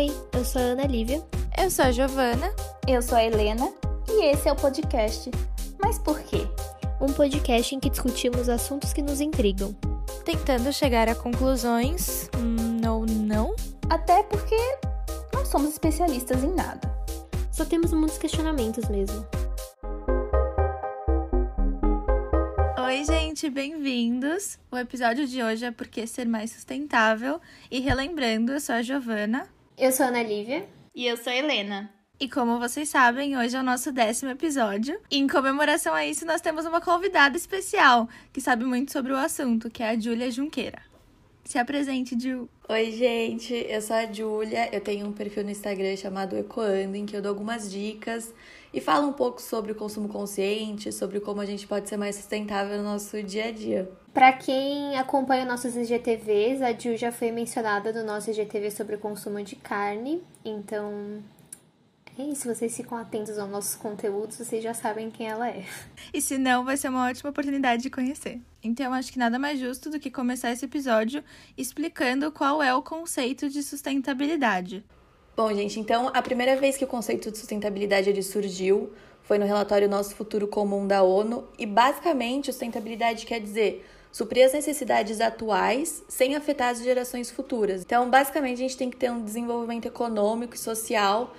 Oi, eu sou a Ana Lívia. Eu sou a Giovana. Eu sou a Helena. E esse é o podcast. Mas por quê? Um podcast em que discutimos assuntos que nos intrigam. Tentando chegar a conclusões. Hum, ou não? Até porque não somos especialistas em nada. Só temos muitos questionamentos mesmo. Oi, gente, bem-vindos! O episódio de hoje é Por que Ser Mais Sustentável. E relembrando, eu sou a Giovana. Eu sou a Ana Lívia. E eu sou a Helena. E como vocês sabem, hoje é o nosso décimo episódio. E em comemoração a isso, nós temos uma convidada especial que sabe muito sobre o assunto, que é a Júlia Junqueira. Se apresente, Ju. Oi, gente, eu sou a Júlia. Eu tenho um perfil no Instagram chamado Ecoando, em que eu dou algumas dicas e falo um pouco sobre o consumo consciente, sobre como a gente pode ser mais sustentável no nosso dia a dia. Para quem acompanha nossos IGTVs, a Ju já foi mencionada no nosso IGTV sobre o consumo de carne, então é isso, vocês ficam atentos aos nossos conteúdos, vocês já sabem quem ela é. E se não, vai ser uma ótima oportunidade de conhecer. Então, acho que nada mais justo do que começar esse episódio explicando qual é o conceito de sustentabilidade. Bom, gente, então a primeira vez que o conceito de sustentabilidade ele surgiu foi no relatório Nosso Futuro Comum da ONU, e basicamente sustentabilidade quer dizer suprir as necessidades atuais sem afetar as gerações futuras. Então, basicamente, a gente tem que ter um desenvolvimento econômico e social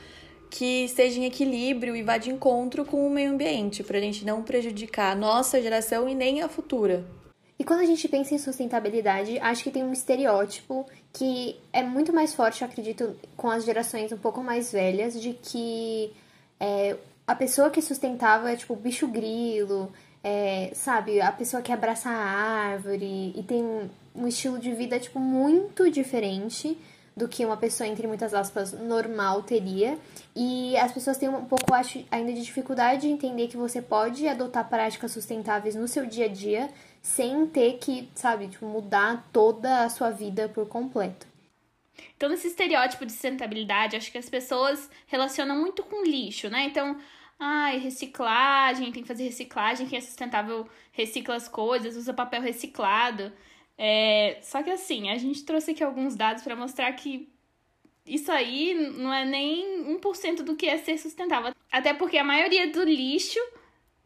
que esteja em equilíbrio e vá de encontro com o meio ambiente, para a gente não prejudicar a nossa geração e nem a futura. E quando a gente pensa em sustentabilidade, acho que tem um estereótipo que é muito mais forte, eu acredito, com as gerações um pouco mais velhas, de que é, a pessoa que sustentável é tipo bicho grilo, é, sabe? A pessoa que abraça a árvore e tem um estilo de vida tipo muito diferente do que uma pessoa, entre muitas aspas, normal teria. E as pessoas têm um pouco, acho, ainda de dificuldade de entender que você pode adotar práticas sustentáveis no seu dia a dia sem ter que, sabe, tipo, mudar toda a sua vida por completo. Então, nesse estereótipo de sustentabilidade, acho que as pessoas relacionam muito com lixo, né? Então, ai, reciclagem, tem que fazer reciclagem, quem é sustentável recicla as coisas, usa papel reciclado. É, só que assim, a gente trouxe aqui alguns dados para mostrar que isso aí não é nem 1% do que é ser sustentável. Até porque a maioria do lixo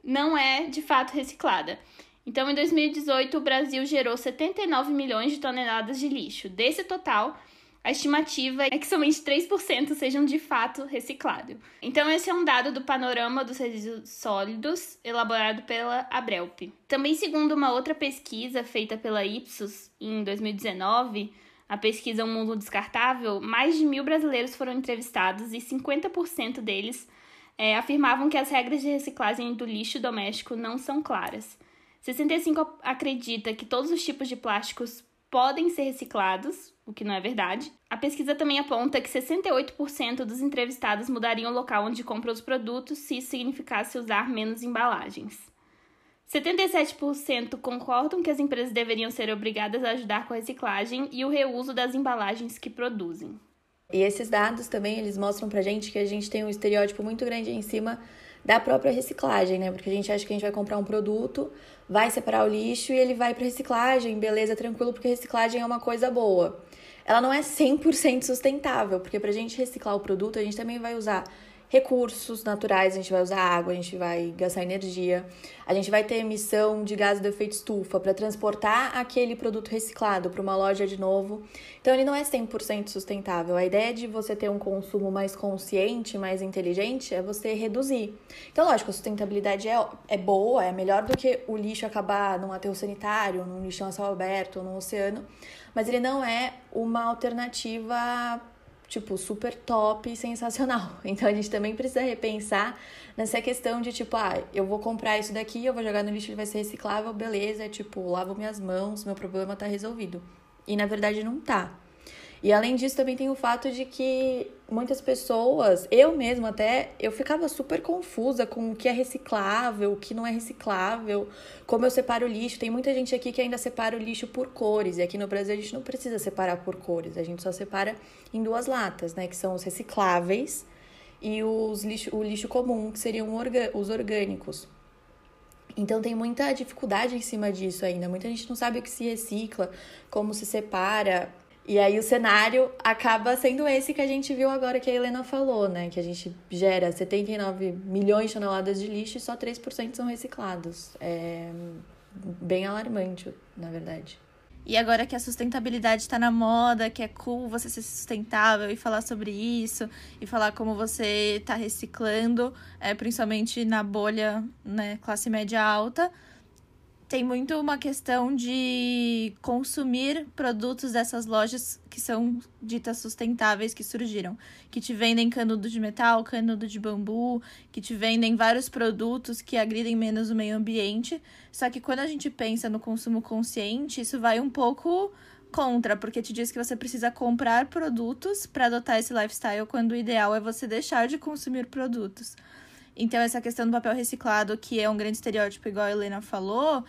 não é de fato reciclada. Então, em 2018, o Brasil gerou 79 milhões de toneladas de lixo. Desse total, a estimativa é que somente 3% sejam de fato reciclados. Então, esse é um dado do panorama dos resíduos sólidos elaborado pela Abrelp. Também, segundo uma outra pesquisa feita pela Ipsos em 2019, a pesquisa Um Mundo Descartável, mais de mil brasileiros foram entrevistados e 50% deles é, afirmavam que as regras de reciclagem do lixo doméstico não são claras. 65 acredita que todos os tipos de plásticos podem ser reciclados, o que não é verdade. A pesquisa também aponta que 68% dos entrevistados mudariam o local onde compram os produtos se isso significasse usar menos embalagens. 77% concordam que as empresas deveriam ser obrigadas a ajudar com a reciclagem e o reuso das embalagens que produzem. E esses dados também eles mostram pra gente que a gente tem um estereótipo muito grande em cima da própria reciclagem, né? Porque a gente acha que a gente vai comprar um produto, vai separar o lixo e ele vai para reciclagem, beleza, tranquilo, porque reciclagem é uma coisa boa. Ela não é 100% sustentável, porque para a gente reciclar o produto, a gente também vai usar recursos naturais, a gente vai usar água, a gente vai gastar energia, a gente vai ter emissão de gás do efeito estufa para transportar aquele produto reciclado para uma loja de novo. Então ele não é 100% sustentável. A ideia de você ter um consumo mais consciente, mais inteligente, é você reduzir. Então, lógico, a sustentabilidade é, é boa, é melhor do que o lixo acabar num aterro sanitário, num lixão a céu aberto, num oceano, mas ele não é uma alternativa tipo, super top e sensacional. Então a gente também precisa repensar nessa questão de tipo, ah, eu vou comprar isso daqui, eu vou jogar no lixo, ele vai ser reciclável, beleza, tipo, lavo minhas mãos, meu problema tá resolvido. E na verdade não tá. E além disso, também tem o fato de que muitas pessoas, eu mesma até, eu ficava super confusa com o que é reciclável, o que não é reciclável, como eu separo o lixo. Tem muita gente aqui que ainda separa o lixo por cores, e aqui no Brasil a gente não precisa separar por cores, a gente só separa em duas latas, né, que são os recicláveis e os lixo, o lixo comum, que seriam os orgânicos. Então tem muita dificuldade em cima disso ainda. Muita gente não sabe o que se recicla, como se separa. E aí o cenário acaba sendo esse que a gente viu agora que a Helena falou, né? Que a gente gera 79 milhões de toneladas de lixo e só 3% são reciclados. É bem alarmante, na verdade. E agora que a sustentabilidade está na moda, que é cool você ser sustentável e falar sobre isso, e falar como você está reciclando, é, principalmente na bolha né, classe média alta, tem muito uma questão de consumir produtos dessas lojas que são ditas sustentáveis que surgiram, que te vendem canudo de metal, canudo de bambu, que te vendem vários produtos que agridem menos o meio ambiente. Só que quando a gente pensa no consumo consciente, isso vai um pouco contra, porque te diz que você precisa comprar produtos para adotar esse lifestyle, quando o ideal é você deixar de consumir produtos. Então, essa questão do papel reciclado, que é um grande estereótipo, igual a Helena falou,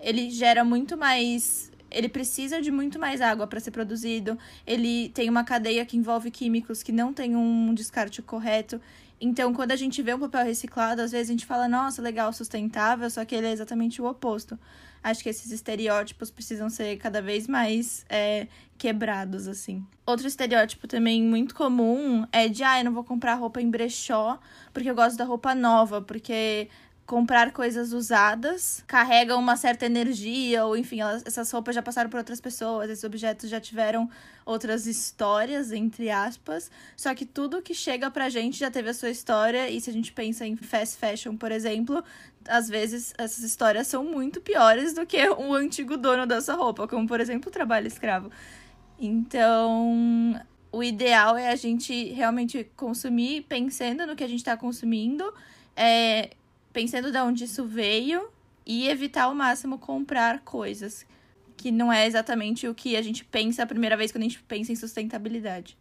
ele gera muito mais. Ele precisa de muito mais água para ser produzido. Ele tem uma cadeia que envolve químicos que não tem um descarte correto. Então, quando a gente vê um papel reciclado, às vezes a gente fala, nossa, legal, sustentável, só que ele é exatamente o oposto. Acho que esses estereótipos precisam ser cada vez mais é, quebrados, assim. Outro estereótipo também muito comum é de, ah, eu não vou comprar roupa em brechó porque eu gosto da roupa nova, porque comprar coisas usadas carregam uma certa energia, ou enfim, elas, essas roupas já passaram por outras pessoas, esses objetos já tiveram outras histórias, entre aspas. Só que tudo que chega pra gente já teve a sua história, e se a gente pensa em fast fashion, por exemplo, às vezes essas histórias são muito piores do que o antigo dono dessa roupa, como por exemplo o trabalho escravo. Então, o ideal é a gente realmente consumir pensando no que a gente está consumindo, é, pensando de onde isso veio e evitar ao máximo comprar coisas que não é exatamente o que a gente pensa a primeira vez quando a gente pensa em sustentabilidade.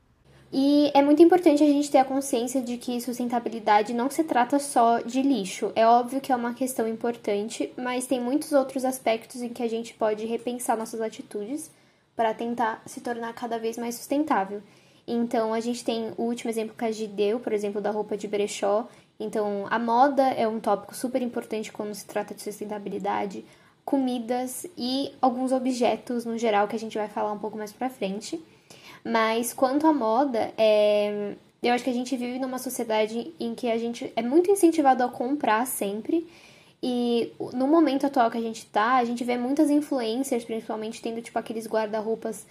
E é muito importante a gente ter a consciência de que sustentabilidade não se trata só de lixo. É óbvio que é uma questão importante, mas tem muitos outros aspectos em que a gente pode repensar nossas atitudes para tentar se tornar cada vez mais sustentável. Então, a gente tem o último exemplo que a Gi deu, por exemplo, da roupa de brechó. Então, a moda é um tópico super importante quando se trata de sustentabilidade, comidas e alguns objetos no geral que a gente vai falar um pouco mais pra frente. Mas quanto à moda, é... eu acho que a gente vive numa sociedade em que a gente é muito incentivado a comprar sempre e no momento atual que a gente tá, a gente vê muitas influencers, principalmente, tendo tipo aqueles guarda-roupas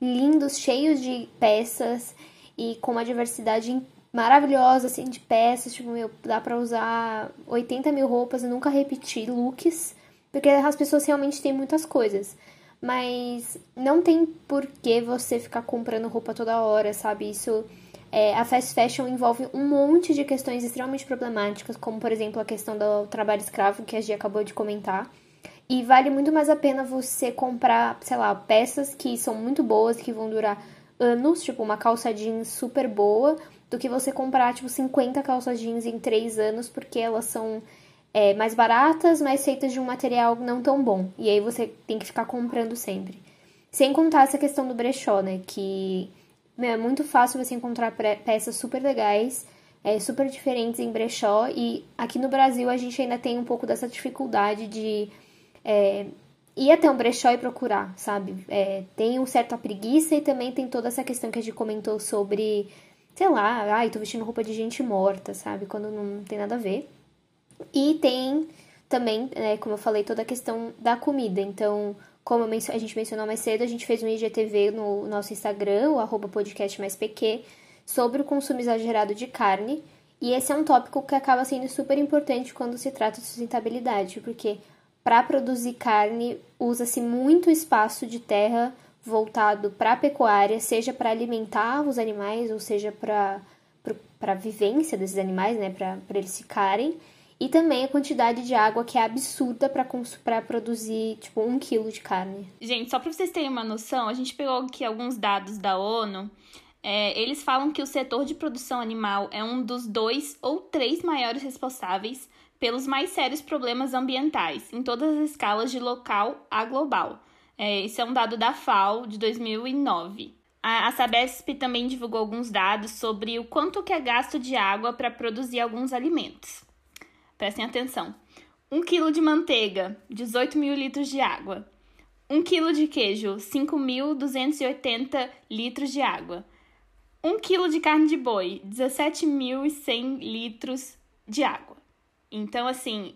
lindos, cheios de peças e com uma diversidade maravilhosa, assim, de peças. Tipo, meu, dá pra usar 80 mil roupas e nunca repetir looks, porque as pessoas realmente têm muitas coisas. Mas não tem por que você ficar comprando roupa toda hora, sabe? Isso é, a fast fashion envolve um monte de questões extremamente problemáticas, como por exemplo a questão do trabalho escravo, que a Gia acabou de comentar. E vale muito mais a pena você comprar, sei lá, peças que são muito boas, que vão durar anos, tipo uma calça jeans super boa, do que você comprar, tipo, 50 calças jeans em 3 anos, porque elas são é, mais baratas, mas feitas de um material não tão bom. E aí você tem que ficar comprando sempre. Sem contar essa questão do brechó, né? Que meu, é muito fácil você encontrar peças super legais, é, super diferentes em brechó. E aqui no Brasil a gente ainda tem um pouco dessa dificuldade de é, ir até um brechó e procurar, sabe? É, tem um certo preguiça e também tem toda essa questão que a gente comentou sobre, sei lá, ai, tô vestindo roupa de gente morta, sabe? Quando não tem nada a ver. E tem também, né, como eu falei, toda a questão da comida. Então, como a gente mencionou mais cedo, a gente fez um IGTV no nosso Instagram, o arroba podcast mais PQ, sobre o consumo exagerado de carne. E esse é um tópico que acaba sendo super importante quando se trata de sustentabilidade, porque para produzir carne usa-se muito espaço de terra voltado para a pecuária, seja para alimentar os animais, ou seja para a vivência desses animais, né, para eles ficarem. E também a quantidade de água que é absurda para produzir, tipo, um quilo de carne. Gente, só para vocês terem uma noção, a gente pegou aqui alguns dados da ONU. É, eles falam que o setor de produção animal é um dos dois ou três maiores responsáveis pelos mais sérios problemas ambientais, em todas as escalas de local a global. É, esse é um dado da FAO de 2009. A, a Sabesp também divulgou alguns dados sobre o quanto que é gasto de água para produzir alguns alimentos. Prestem atenção. 1 kg de manteiga, 18 mil litros de água. Um quilo de queijo, 5.280 litros de água. Um quilo de carne de boi, 17.100 litros de água. Então, assim,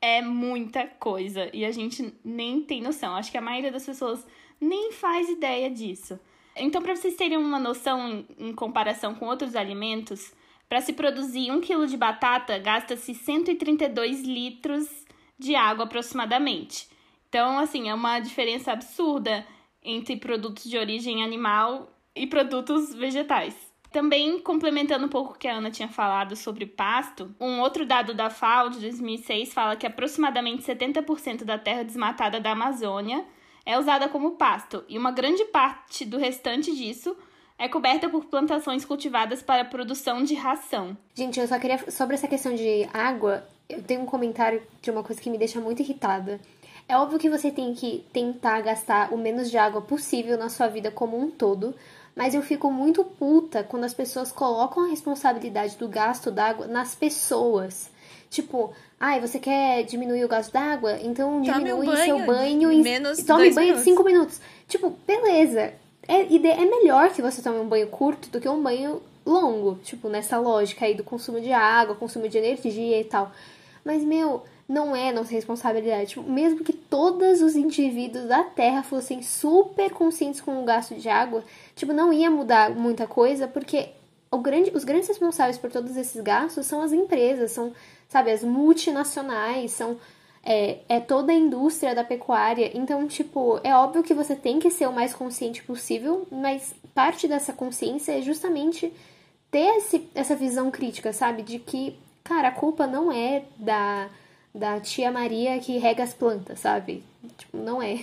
é muita coisa e a gente nem tem noção. Acho que a maioria das pessoas nem faz ideia disso. Então, para vocês terem uma noção em comparação com outros alimentos, para se produzir um quilo de batata, gasta-se 132 litros de água aproximadamente. Então, assim, é uma diferença absurda entre produtos de origem animal e produtos vegetais. Também complementando um pouco o que a Ana tinha falado sobre pasto, um outro dado da FAO de 2006 fala que aproximadamente 70% da terra desmatada da Amazônia é usada como pasto, e uma grande parte do restante disso é coberta por plantações cultivadas para produção de ração. Gente, eu só queria. Sobre essa questão de água, eu tenho um comentário de uma coisa que me deixa muito irritada. É óbvio que você tem que tentar gastar o menos de água possível na sua vida como um todo, mas eu fico muito puta quando as pessoas colocam a responsabilidade do gasto d'água nas pessoas. Tipo, ai, você quer diminuir o gasto d'água? Então diminui um banho seu banho em menos tome banho minutos. de 5 minutos. Tipo, beleza. É, é melhor que você tome um banho curto do que um banho longo, tipo, nessa lógica aí do consumo de água, consumo de energia e tal. Mas, meu, não é nossa responsabilidade. Mesmo que todos os indivíduos da Terra fossem super conscientes com o gasto de água, tipo, não ia mudar muita coisa, porque grande, os grandes responsáveis por todos esses gastos são as empresas, são, sabe, as multinacionais, são é, é toda a indústria da pecuária. Então, tipo, é óbvio que você tem que ser o mais consciente possível, mas parte dessa consciência é justamente ter esse, essa visão crítica, sabe? De que, cara, a culpa não é da, da tia Maria que rega as plantas, sabe? Tipo, não é.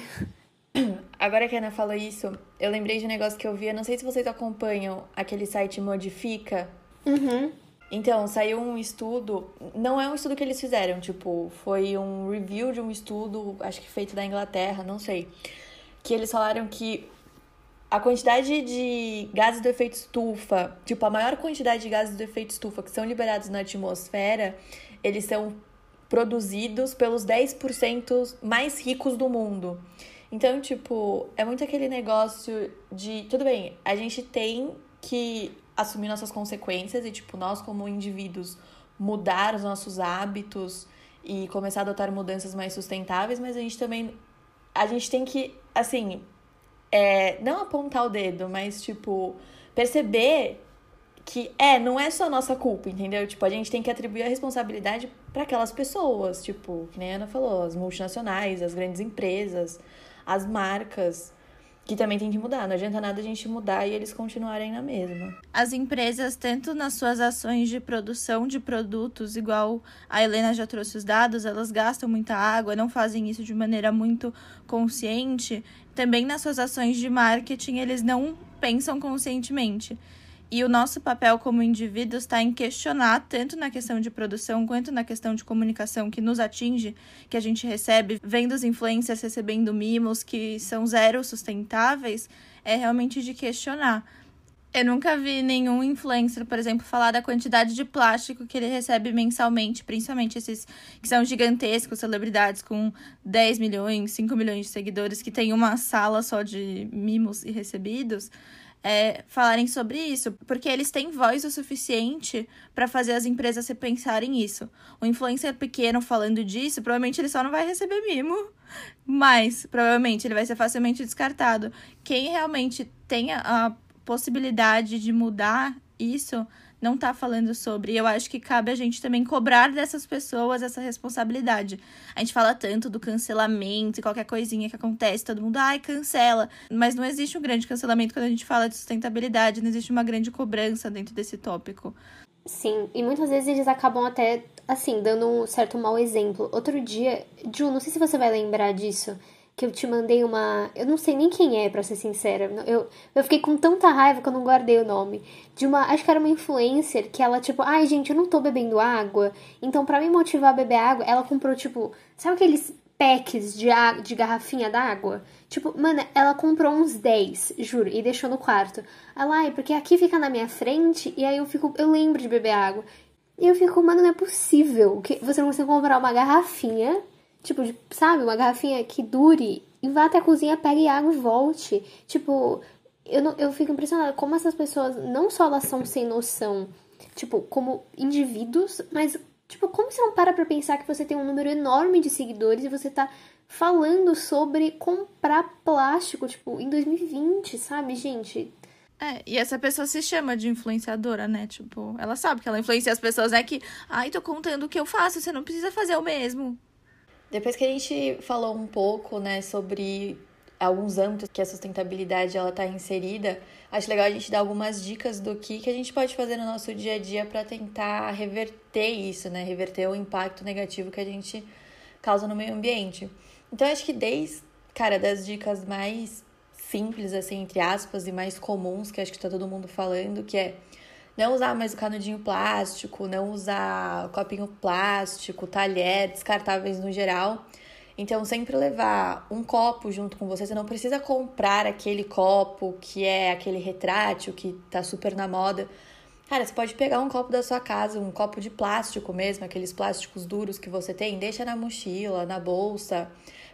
Agora que a Ana falou isso, eu lembrei de um negócio que eu vi. Eu não sei se vocês acompanham aquele site Modifica. Uhum. Então, saiu um estudo, não é um estudo que eles fizeram, tipo, foi um review de um estudo, acho que feito da Inglaterra, não sei, que eles falaram que a quantidade de gases do efeito estufa, tipo, a maior quantidade de gases do efeito estufa que são liberados na atmosfera, eles são produzidos pelos 10% mais ricos do mundo. Então, tipo, é muito aquele negócio de, tudo bem, a gente tem que assumir nossas consequências e, tipo, nós como indivíduos mudar os nossos hábitos e começar a adotar mudanças mais sustentáveis, mas a gente também a gente tem que, assim, é, não apontar o dedo, mas, tipo, perceber que é, não é só nossa culpa, entendeu? Tipo, a gente tem que atribuir a responsabilidade para aquelas pessoas, tipo, que nem a Ana falou, as multinacionais, as grandes empresas, as marcas que também tem que mudar. Não adianta nada a gente mudar e eles continuarem na mesma. As empresas, tanto nas suas ações de produção de produtos, igual a Helena já trouxe os dados, elas gastam muita água, não fazem isso de maneira muito consciente. Também nas suas ações de marketing, eles não pensam conscientemente. E o nosso papel como indivíduos está em questionar, tanto na questão de produção quanto na questão de comunicação que nos atinge, que a gente recebe, vendo os influencers recebendo mimos que são zero sustentáveis, é realmente de questionar. Eu nunca vi nenhum influencer, por exemplo, falar da quantidade de plástico que ele recebe mensalmente, principalmente esses que são gigantescos, celebridades com 10 milhões, 5 milhões de seguidores, que tem uma sala só de mimos e recebidos é, falarem sobre isso, porque eles têm voz o suficiente para fazer as empresas repensarem isso. O influencer pequeno falando disso, provavelmente ele só não vai receber mimo, mas provavelmente ele vai ser facilmente descartado. Quem realmente tem a possibilidade de mudar isso não tá falando sobre. E eu acho que cabe a gente também cobrar dessas pessoas essa responsabilidade. A gente fala tanto do cancelamento e qualquer coisinha que acontece, todo mundo, ai, cancela. Mas não existe um grande cancelamento quando a gente fala de sustentabilidade, não existe uma grande cobrança dentro desse tópico. Sim, e muitas vezes eles acabam até, assim, dando um certo mau exemplo. Outro dia, Ju, não sei se você vai lembrar disso, que eu te mandei uma. Eu não sei nem quem é, pra ser sincera. Eu, eu fiquei com tanta raiva que eu não guardei o nome. De uma. Acho que era uma influencer que ela, tipo, ai gente, eu não tô bebendo água. Então, pra me motivar a beber água, ela comprou, tipo. Sabe aqueles packs de, de garrafinha d'água? Tipo, mano, ela comprou uns 10, juro, e deixou no quarto. Ela, ai, porque aqui fica na minha frente e aí eu fico. Eu lembro de beber água. E eu fico, mano, não é possível que você não consiga comprar uma garrafinha Tipo, sabe, uma garrafinha que dure vá até a cozinha, pegue água e volte. Tipo, eu, não, eu fico impressionada como essas pessoas, não só elas são sem noção, tipo, como indivíduos, mas, tipo, como você não para pra pensar que você tem um número enorme de seguidores e você tá falando sobre comprar plástico, tipo, em 2020, sabe, gente? É, e essa pessoa se chama de influenciadora, né? Tipo, ela sabe que ela influencia as pessoas, né? Que, ai, tô contando o que eu faço, você não precisa fazer o mesmo. Depois que a gente falou um pouco, né, sobre alguns âmbitos que a sustentabilidade ela tá inserida, acho legal a gente dar algumas dicas do que, que a gente pode fazer no nosso dia a dia para tentar reverter isso, né? Reverter o impacto negativo que a gente causa no meio ambiente. Então, acho que desde, cara, das dicas mais simples, assim, entre aspas, e mais comuns, que acho que tá todo mundo falando, que é não usar mais o canudinho plástico, não usar copinho plástico, talher, descartáveis no geral. Então, sempre levar um copo junto com você. Você não precisa comprar aquele copo que é aquele retrátil que tá super na moda. Cara, você pode pegar um copo da sua casa, um copo de plástico mesmo, aqueles plásticos duros que você tem, deixa na mochila, na bolsa.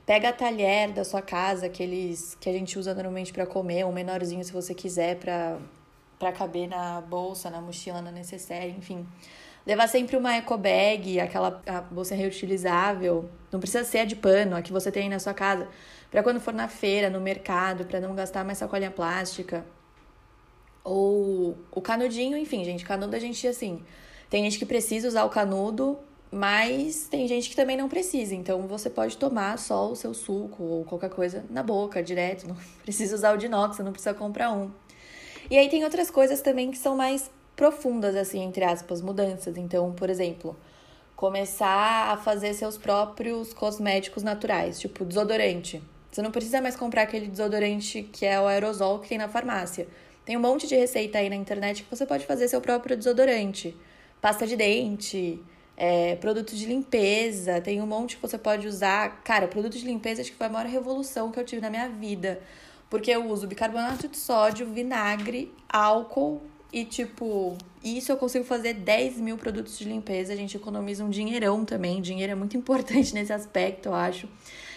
Pega talher da sua casa, aqueles que a gente usa normalmente para comer, um menorzinho se você quiser para para caber na bolsa, na mochila, na necessaire, enfim. Levar sempre uma eco bag, aquela bolsa reutilizável. Não precisa ser a de pano, a que você tem aí na sua casa. Para quando for na feira, no mercado, para não gastar mais sacolinha plástica. Ou o canudinho, enfim, gente, canudo a gente assim. Tem gente que precisa usar o canudo, mas tem gente que também não precisa. Então você pode tomar só o seu suco ou qualquer coisa na boca, direto. Não precisa usar o de inox, não precisa comprar um. E aí tem outras coisas também que são mais profundas, assim, entre aspas, mudanças. Então, por exemplo, começar a fazer seus próprios cosméticos naturais, tipo desodorante. Você não precisa mais comprar aquele desodorante que é o aerosol que tem na farmácia. Tem um monte de receita aí na internet que você pode fazer seu próprio desodorante. Pasta de dente, é, produtos de limpeza, tem um monte que você pode usar. Cara, produtos de limpeza acho que foi a maior revolução que eu tive na minha vida. Porque eu uso bicarbonato de sódio, vinagre, álcool e, tipo, isso eu consigo fazer 10 mil produtos de limpeza. A gente economiza um dinheirão também. Dinheiro é muito importante nesse aspecto, eu acho.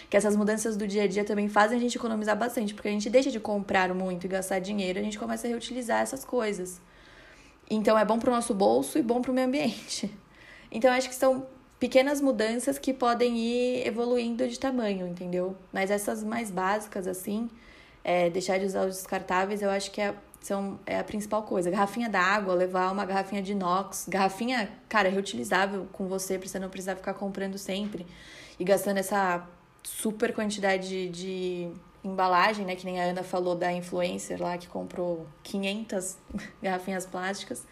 Que essas mudanças do dia a dia também fazem a gente economizar bastante, porque a gente deixa de comprar muito e gastar dinheiro, a gente começa a reutilizar essas coisas. Então é bom pro nosso bolso e bom pro meio ambiente. Então acho que são pequenas mudanças que podem ir evoluindo de tamanho, entendeu? Mas essas mais básicas, assim, é, deixar de usar os descartáveis, eu acho que é, são, é a principal coisa. Garrafinha d'água, levar uma garrafinha de inox, garrafinha, cara, reutilizável com você, pra você não precisar ficar comprando sempre e gastando essa super quantidade de, de embalagem, né? Que nem a Ana falou da influencer lá que comprou 500 garrafinhas plásticas.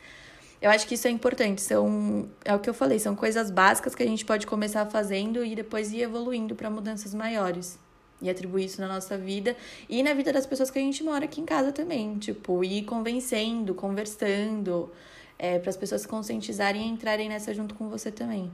Eu acho que isso é importante. São, é o que eu falei, são coisas básicas que a gente pode começar fazendo e depois ir evoluindo para mudanças maiores e atribuir isso na nossa vida e na vida das pessoas que a gente mora aqui em casa também. Tipo, ir convencendo, conversando, é, para as pessoas se conscientizarem e entrarem nessa junto com você também.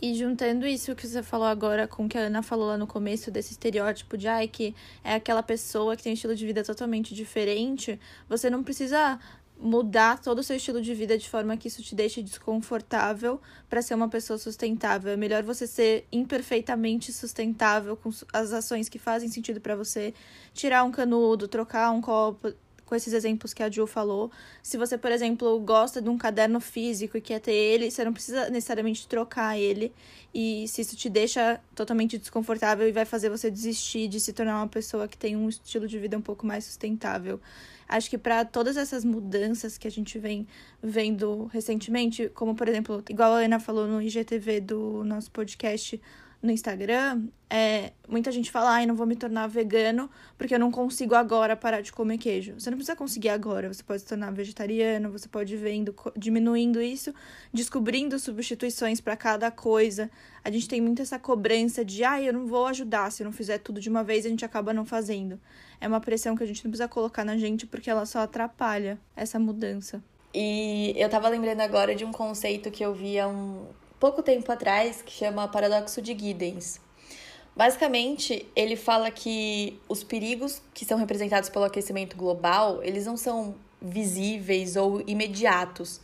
E juntando isso que você falou agora com o que a Ana falou lá no começo, desse estereótipo de ai, que é aquela pessoa que tem um estilo de vida totalmente diferente, você não precisa mudar todo o seu estilo de vida de forma que isso te deixe desconfortável para ser uma pessoa sustentável. É melhor você ser imperfeitamente sustentável com as ações que fazem sentido para você, tirar um canudo, trocar um copo, com esses exemplos que a Ju falou. Se você, por exemplo, gosta de um caderno físico e quer ter ele, você não precisa necessariamente trocar ele. E se isso te deixa totalmente desconfortável e vai fazer você desistir de se tornar uma pessoa que tem um estilo de vida um pouco mais sustentável. Acho que para todas essas mudanças que a gente vem vendo recentemente, como por exemplo, igual a Ana falou no IGTV do nosso podcast no Instagram, é, muita gente fala, ai, não vou me tornar vegano porque eu não consigo agora parar de comer queijo. Você não precisa conseguir agora, você pode se tornar vegetariano, você pode ir vendo, diminuindo isso, descobrindo substituições para cada coisa. A gente tem muito essa cobrança de, ai, eu não vou ajudar, se eu não fizer tudo de uma vez, a gente acaba não fazendo. É uma pressão que a gente não precisa colocar na gente porque ela só atrapalha essa mudança. E eu tava lembrando agora de um conceito que eu vi há um, pouco tempo atrás que chama Paradoxo de Giddens. Basicamente, ele fala que os perigos que são representados pelo aquecimento global, eles não são visíveis ou imediatos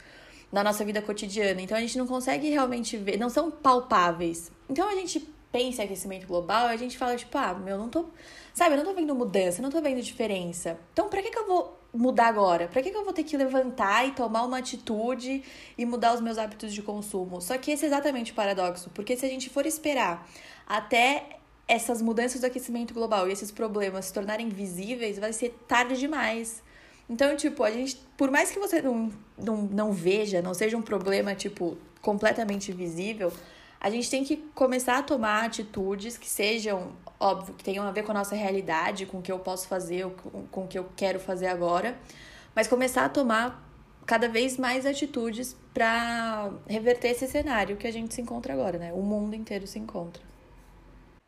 na nossa vida cotidiana. Então a gente não consegue realmente ver, não são palpáveis. Então a gente pensa em aquecimento global, a gente fala, tipo, ah, meu, não tô. Sabe, eu não tô vendo mudança, não tô vendo diferença. Então, pra que, que eu vou mudar agora? Pra que, que eu vou ter que levantar e tomar uma atitude e mudar os meus hábitos de consumo? Só que esse é exatamente o paradoxo, porque se a gente for esperar até essas mudanças do aquecimento global e esses problemas se tornarem visíveis, vai ser tarde demais. Então, tipo, a gente, por mais que você não, não, não veja, não seja um problema, tipo, completamente visível, a gente tem que começar a tomar atitudes que sejam, óbvio, que tenham a ver com a nossa realidade, com o que eu posso fazer, com, o que eu quero fazer agora, mas começar a tomar cada vez mais atitudes para reverter esse cenário que a gente se encontra agora, né? O mundo inteiro se encontra.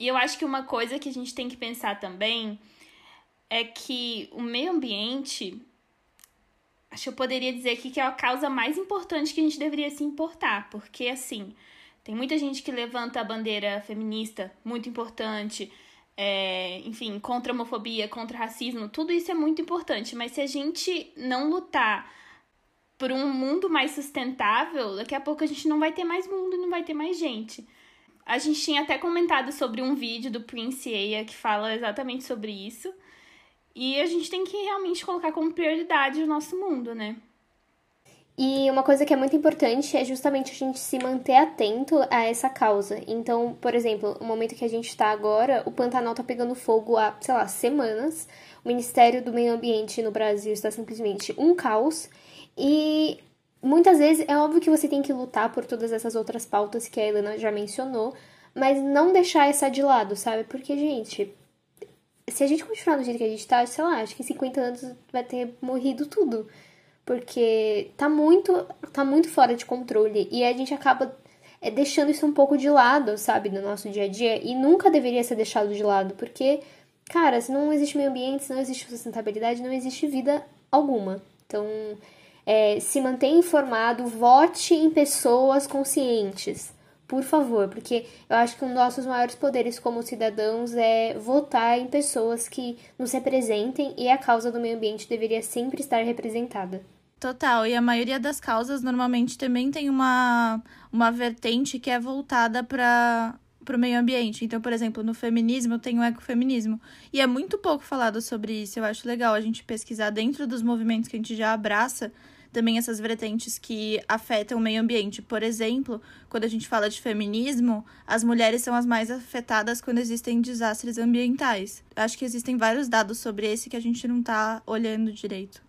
E eu acho que uma coisa que a gente tem que pensar também é que o meio ambiente, acho que eu poderia dizer aqui que é a causa mais importante que a gente deveria se importar, porque assim, tem muita gente que levanta a bandeira feminista, muito importante, é, enfim, contra homofobia, contra racismo, tudo isso é muito importante, mas se a gente não lutar por um mundo mais sustentável, daqui a pouco a gente não vai ter mais mundo e não vai ter mais gente. A gente tinha até comentado sobre um vídeo do Prince Aya que fala exatamente sobre isso. E a gente tem que realmente colocar como prioridade o nosso mundo, né? E uma coisa que é muito importante é justamente a gente se manter atento a essa causa. Então, por exemplo, no momento que a gente está agora, o Pantanal está pegando fogo há, sei lá, semanas. O Ministério do Meio Ambiente no Brasil está simplesmente um caos. E muitas vezes é óbvio que você tem que lutar por todas essas outras pautas que a Helena já mencionou, mas não deixar essa de lado, sabe? Porque, gente, se a gente continuar do jeito que a gente tá, sei lá, acho que em 50 anos vai ter morrido tudo. Porque tá muito, tá muito fora de controle e a gente acaba é, deixando isso um pouco de lado, sabe, no nosso dia a dia e nunca deveria ser deixado de lado, porque, cara, se não existe meio ambiente, se não existe sustentabilidade, não existe vida alguma. Então, é, se mantenha informado, vote em pessoas conscientes, por favor, porque eu acho que um dos nossos maiores poderes como cidadãos é votar em pessoas que nos representem e a causa do meio ambiente deveria sempre estar representada. Total, e a maioria das causas normalmente também tem uma, uma vertente que é voltada para o meio ambiente. Então, por exemplo, no feminismo tem o ecofeminismo. E é muito pouco falado sobre isso. Eu acho legal a gente pesquisar dentro dos movimentos que a gente já abraça também essas vertentes que afetam o meio ambiente. Por exemplo, quando a gente fala de feminismo, as mulheres são as mais afetadas quando existem desastres ambientais. Acho que existem vários dados sobre esse que a gente não está olhando direito.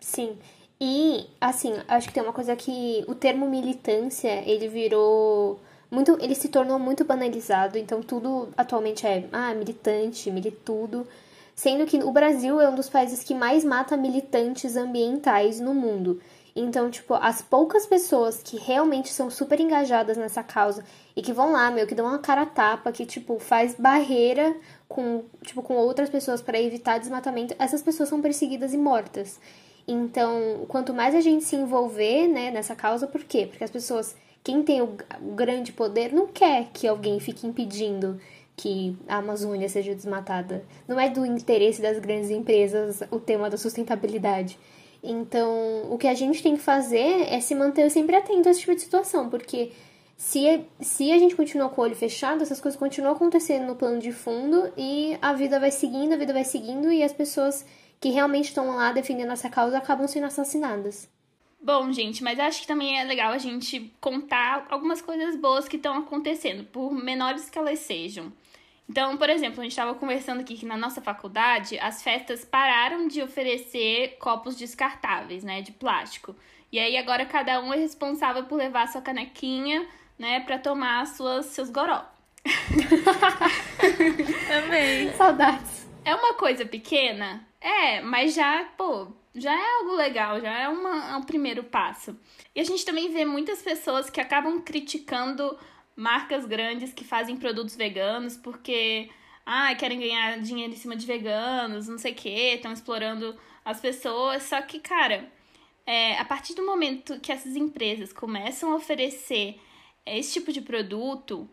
Sim. E, assim, acho que tem uma coisa que o termo militância, ele virou muito, ele se tornou muito banalizado, então tudo atualmente é, ah, militante, militudo sendo que o Brasil é um dos países que mais mata militantes ambientais no mundo. Então, tipo, as poucas pessoas que realmente são super engajadas nessa causa e que vão lá, meu, que dão uma cara tapa, que, tipo, faz barreira com, tipo, com outras pessoas para evitar desmatamento, essas pessoas são perseguidas e mortas. Então, quanto mais a gente se envolver, né, nessa causa, por quê? Porque as pessoas, quem tem o, o grande poder, não quer que alguém fique impedindo que a Amazônia seja desmatada. Não é do interesse das grandes empresas o tema da sustentabilidade. Então, o que a gente tem que fazer é se manter sempre atento a esse tipo de situação, porque se, se a gente continua com o olho fechado, essas coisas continuam acontecendo no plano de fundo e a vida vai seguindo, a vida vai seguindo e as pessoas que realmente estão lá defendendo essa causa acabam sendo assassinadas. Bom, gente, mas acho que também é legal a gente contar algumas coisas boas que estão acontecendo, por menores que elas sejam. Então, por exemplo, a gente estava conversando aqui que na nossa faculdade as festas pararam de oferecer copos descartáveis, né, de plástico. E aí agora cada um é responsável por levar sua canequinha, né, para tomar suas, seus goró. Amei. Saudades. É uma coisa pequena? É, mas já, pô, já é algo legal, já é, uma, é um primeiro passo. E a gente também vê muitas pessoas que acabam criticando marcas grandes que fazem produtos veganos porque ah, querem ganhar dinheiro em cima de veganos, não sei o que, estão explorando as pessoas. Só que, cara, é, a partir do momento que essas empresas começam a oferecer esse tipo de produto,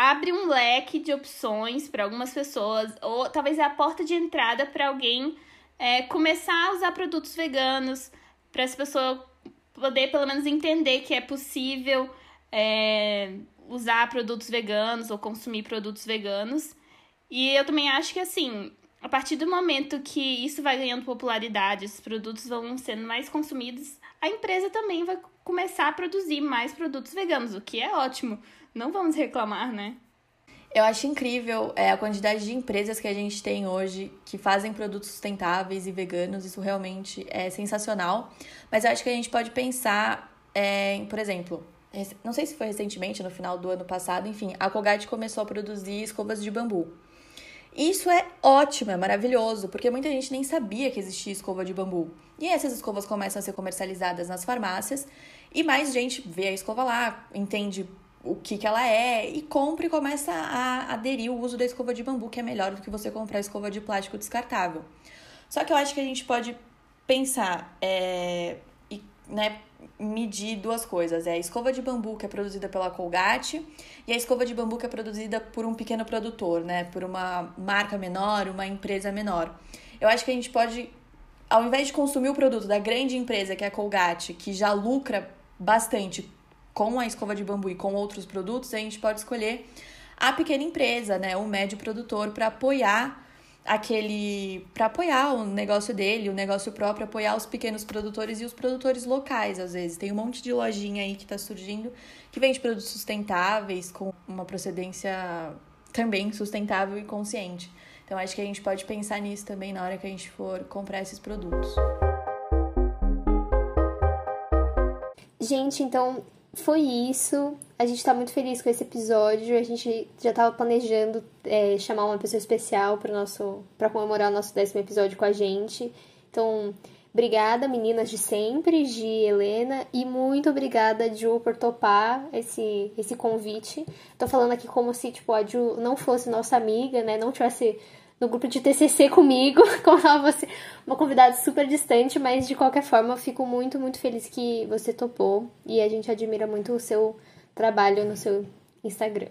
abre um leque de opções para algumas pessoas, ou talvez é a porta de entrada para alguém é, começar a usar produtos veganos, para essa pessoa poder pelo menos entender que é possível é, usar produtos veganos ou consumir produtos veganos. E eu também acho que, assim, a partir do momento que isso vai ganhando popularidade, esses produtos vão sendo mais consumidos, a empresa também vai começar a produzir mais produtos veganos, o que é ótimo. Não vamos reclamar, né? Eu acho incrível é, a quantidade de empresas que a gente tem hoje que fazem produtos sustentáveis e veganos. Isso realmente é sensacional. Mas eu acho que a gente pode pensar é, em, por exemplo, não sei se foi recentemente, no final do ano passado, enfim, a Colgate começou a produzir escovas de bambu. Isso é ótimo, é maravilhoso, porque muita gente nem sabia que existia escova de bambu. E essas escovas começam a ser comercializadas nas farmácias e mais gente vê a escova lá, entende o que, que ela é e compra e começa a aderir o uso da escova de bambu, que é melhor do que você comprar escova de plástico descartável. Só que eu acho que a gente pode pensar é, e né, medir duas coisas. É a escova de bambu que é produzida pela Colgate e a escova de bambu que é produzida por um pequeno produtor, né? Por uma marca menor, uma empresa menor. Eu acho que a gente pode, ao invés de consumir o produto da grande empresa, que é a Colgate, que já lucra bastante com a escova de bambu e com outros produtos, a gente pode escolher a pequena empresa, né, o médio produtor para apoiar aquele para apoiar o negócio dele, o negócio próprio, apoiar os pequenos produtores e os produtores locais, às vezes. Tem um monte de lojinha aí que está surgindo que vende produtos sustentáveis com uma procedência também sustentável e consciente. Então acho que a gente pode pensar nisso também na hora que a gente for comprar esses produtos. Gente, então foi isso. A gente tá muito feliz com esse episódio. A gente já tava planejando é, chamar uma pessoa especial para nosso para comemorar o nosso décimo episódio com a gente. Então, obrigada, meninas de sempre, de Helena, e muito obrigada, Ju, por topar esse, esse convite. Tô falando aqui como se, tipo, a Ju não fosse nossa amiga, né? Não tivesse no grupo de TCC comigo, como ela fosse uma convidada super distante, mas de qualquer forma eu fico muito, muito feliz que você topou e a gente admira muito o seu trabalho no seu Instagram.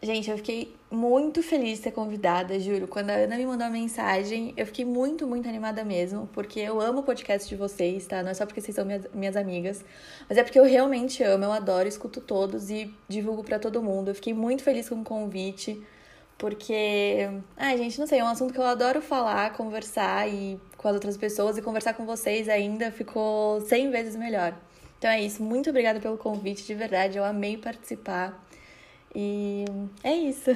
Gente, eu fiquei muito feliz de ser convidada, juro. Quando a Ana me mandou a mensagem, eu fiquei muito, muito animada mesmo, porque eu amo o podcast de vocês, tá? Não é só porque vocês são minhas, minhas amigas, mas é porque eu realmente amo, eu adoro, escuto todos e divulgo para todo mundo. Eu fiquei muito feliz com o convite porque, ai, gente, não sei, é um assunto que eu adoro falar, conversar e com as outras pessoas e conversar com vocês ainda ficou 100 vezes melhor. Então é isso, muito obrigada pelo convite, de verdade, eu amei participar. E é isso.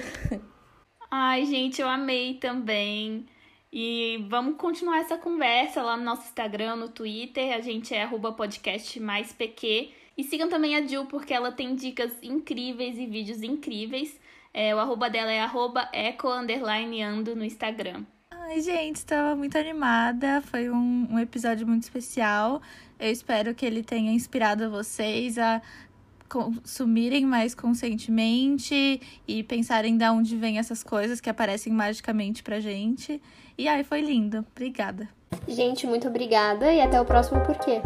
Ai, gente, eu amei também. E vamos continuar essa conversa lá no nosso Instagram, no Twitter. A gente é podcast mais PQ. E sigam também a Jill, porque ela tem dicas incríveis e vídeos incríveis. É, o arroba dela é arroba eco underline ando no Instagram. Ai, gente, estava muito animada. Foi um, um episódio muito especial. Eu espero que ele tenha inspirado vocês a consumirem mais conscientemente e pensarem de onde vêm essas coisas que aparecem magicamente pra gente. E aí foi lindo. Obrigada. Gente, muito obrigada e até o próximo porquê.